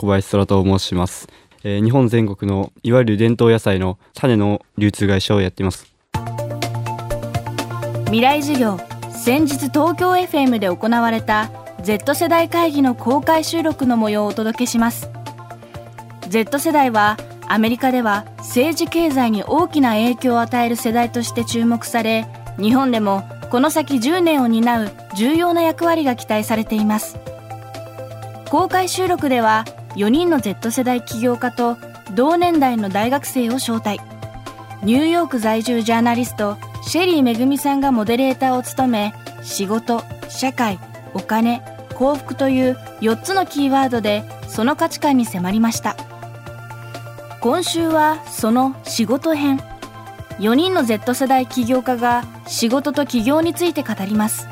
小林空と申します、えー、日本全国のいわゆる伝統野菜の種の流通会社をやっています。未来授業先日東京 FM で行われた Z 世代会議の公開収録の模様をお届けします。Z 世代はアメリカでは政治経済に大きな影響を与える世代として注目され日本でもこの先10年を担う重要な役割が期待されています。公開収録では4人の Z 世代起業家と同年代の大学生を招待。ニューヨーク在住ジャーナリストシェリーめぐみさんがモデレーターを務め仕事社会お金幸福という4つのキーワードでその価値観に迫りました。今週はその仕事編。4人の Z 世代起業家が仕事と起業について語ります。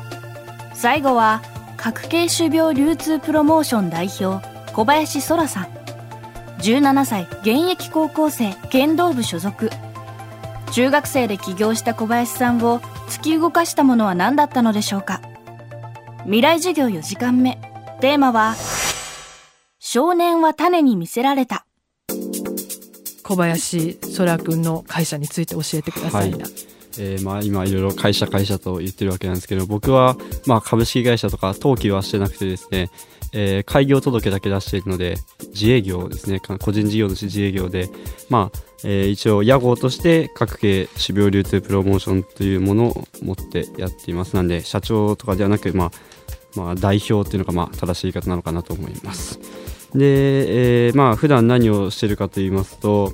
最後は核系種苗流通プロモーション代表小林空さん。17歳現役高校生剣道部所属。中学生で起業した小林さんを突き動かしたものは何だったのでしょうか。未来授業4時間目。テーマは少年は種に見せられた。小林空くんの会社について教えてくださいな、はいえー、まあ今いろいろ会社会社と言ってるわけなんですけど僕はまあ株式会社とか登記はしてなくてですねえー、開業届だけ出しているので自営業ですね。個人事業主自営業で、まあえ、一応屋号として各系種苗流通プロモーションというものを持ってやっています。なんで社長とかではなく、まあまあ、代表っていうのがまあ正しい言い方なのかなと思います。で、え、まあ普段何をしてるかと言いますと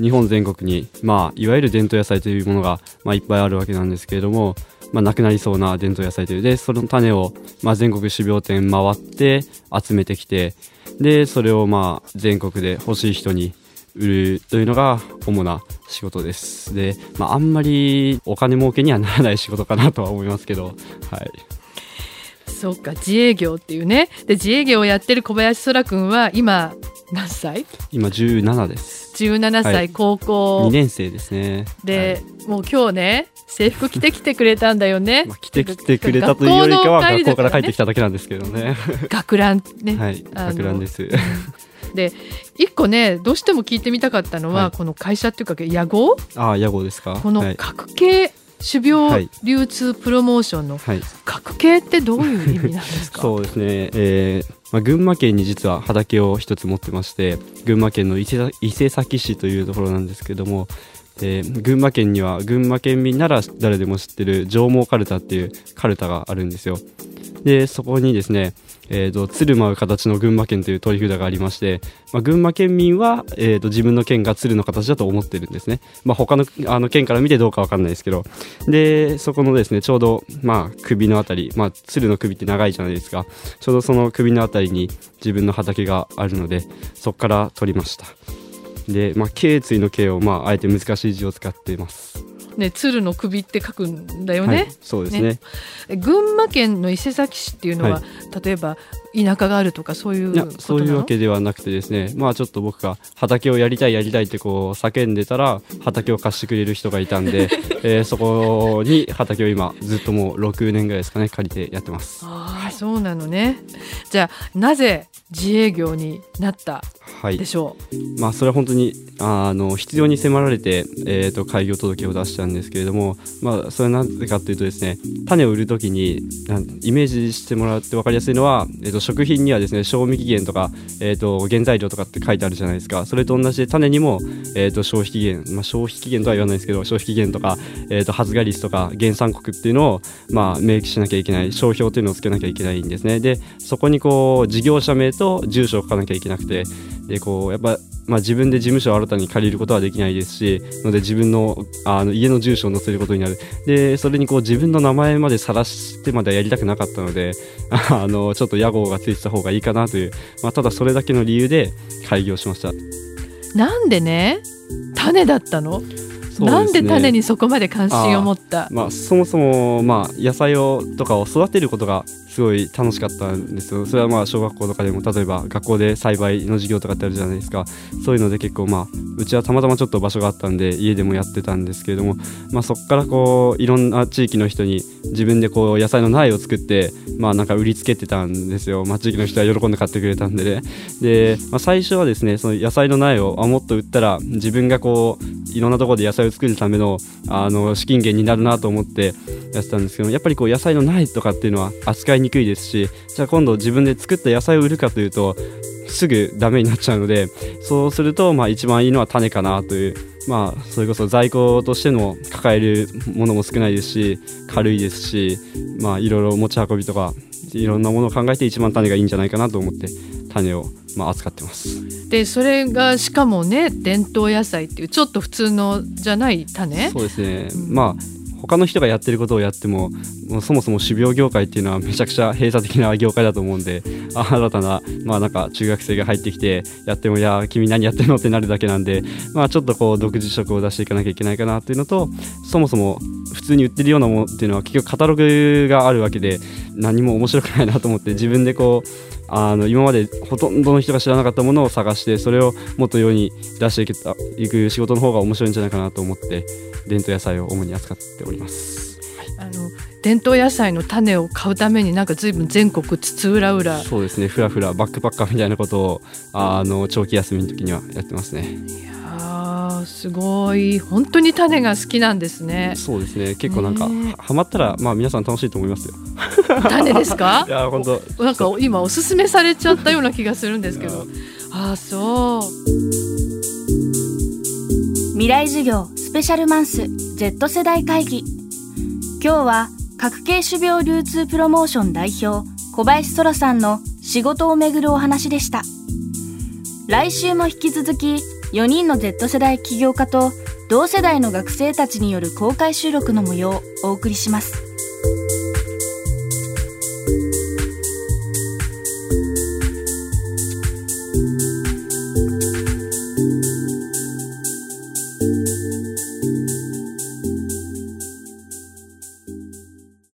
日本全国に、まあ、いわゆる伝統野菜というものが、まあ、いっぱいあるわけなんですけれども、まあ、なくなりそうな伝統野菜というでその種を、まあ、全国種苗店回って集めてきてでそれをまあ全国で欲しい人に売るというのが主な仕事です。で、まあ、あんまりお金儲けにはならない仕事かなとは思いますけどはい。そうか自営業っていうね。で自営業をやってる小林空君は今何歳？今17です17歳、はい、高校2年生ですねで、はい、もう今日ね制服着てきてくれたんだよね。まあ、着てきてくれたというよりかは学校から帰ってきただけなんですけどね。学ランね。はい、学ランです。で一個ねどうしても聞いてみたかったのは、はい、この会社っていうか屋号あ屋号ですか？この角系種苗流通プロモーションの角系ってどういう意味なんですか、そうですね、えーまあ、群馬県に実は畑を一つ持ってまして群馬県の伊勢崎市というところなんですけどもで群馬県には群馬県民なら誰でも知ってる上毛かるたっていうかるたがあるんですよでそこにですね、えーと、鶴舞う形の群馬県という取り札がありまして、まあ、群馬県民は、えーと、自分の県が鶴の形だと思ってるんですね、まあ、他のあの県から見てどうか分かんないですけど。でそこのですねちょうど、まあ、首のあたり、まあ、鶴の首って長いじゃないですか。ちょうどその首のあたりに自分の畑があるのでそこから取りました。で、まあ、頸椎の頸を、まあ、あえて難しい字を使っています。ね、鶴の首って書くんだよね。はい、そうですね、ね、群馬県の伊勢崎市っていうのは、はい、例えば田舎があるとかそういうそういうわけではなくてですねまあちょっと僕が畑をやりたいやりたいってこう叫んでたら畑を貸してくれる人がいたんで、えー、そこに畑を今ずっともう6年ぐらいですかね借りてやってます。ああ、そうなのね。じゃあなぜ自営業になった？でしょう、はい、まあ、それは本当にあの必要に迫られて、えーと、開業届を出したんですけれども、まあ、それはなぜかというとですね種を売るときにイメージしてもらって分かりやすいのは、えーと、食品にはですね賞味期限とか、えーと、原材料とかって書いてあるじゃないですか。それと同じで種にも、えー、と消費期限、まあ、消費期限とは言わないですけど消費期限とか、えー、と発芽率とか原産国っていうのを、まあ、明記しなきゃいけない商標というのをつけなきゃいけないんですね。でそこにこう事業者名と住所を書かなきゃいけなくてでこうやっぱ、まあ、自分で事務所を新たに借りることはできないですしので自分のあの家の住所を載せることになる。でそれにこう自分の名前まで晒してまではやりたくなかったので あのちょっと屋号がついてた方がいいかなという、まあ、ただそれだけの理由で開業しました。なんでね種だったの？ね、なんで種にそこまで関心を持った？まあ、そもそも、まあ、野菜をとかを育てることがすごい楽しかったんですよ。それはまあ小学校とかでも例えば学校で栽培の授業とかってあるじゃないですか。そういうので結構まあうちはたまたまちょっと場所があったんで家でもやってたんですけれども、まあ、そこからこういろんな地域の人に自分でこう野菜の苗を作ってまあなんか売りつけてたんですよ、まあ、地域の人は喜んで買ってくれたんでね。で、まあ、最初はですねその野菜の苗をあもっと売ったら自分がこういろんなところで野菜を作るためのあの資金源になるなと思ってやってたんですけどやっぱりこう野菜の苗とかっていうのは扱いにくいですしじゃあ今度自分で作った野菜を売るかというとすぐダメになっちゃうのでそうするとまあ一番いいのは種かなというまあそれこそ在庫としての抱えるものも少ないですし軽いですしまあいろいろ持ち運びとかいろんなものを考えて一番種がいいんじゃないかなと思って種をまあ扱ってます。でそれがしかもね伝統野菜っていうちょっと普通のじゃない種？そうですね、うん、まあ他の人がやってることをやってももうそもそも種苗業界っていうのはめちゃくちゃ閉鎖的な業界だと思うんで新たな,、まあ、なんか中学生が入ってきてやってもいや君何やってんのってなるだけなんで、まあ、ちょっとこう独自色を出していかなきゃいけないかなっていうのとそもそも普通に売ってるようなものっていうのは結局カタログがあるわけで何も面白くないなと思って自分でこうあの今までほとんどの人が知らなかったものを探してそれをもっと世に出していけたいく仕事の方が面白いんじゃないかなと思って伝統野菜を主に扱っております。あの伝統野菜の種を買うためになんかずいぶん全国津々浦々そうですね。ふらふらバックパッカーみたいなことをあの長期休みの時にはやってますね。いやすごい。本当に種が好きなんですね。そうですね。結構なんか、ね、はまったらまあ皆さん楽しいと思いますよ 種ですか？いや本当。なんか今おすすめされちゃったような気がするんですけど。ああそう。未来授業スペシャルマンス Z 世代会議。今日は核系種苗流通プロモーション代表小林空さんの仕事をめぐるお話でした。来週も引き続き4人の Z 世代起業家と同世代の学生たちによる公開収録の模様をお送りします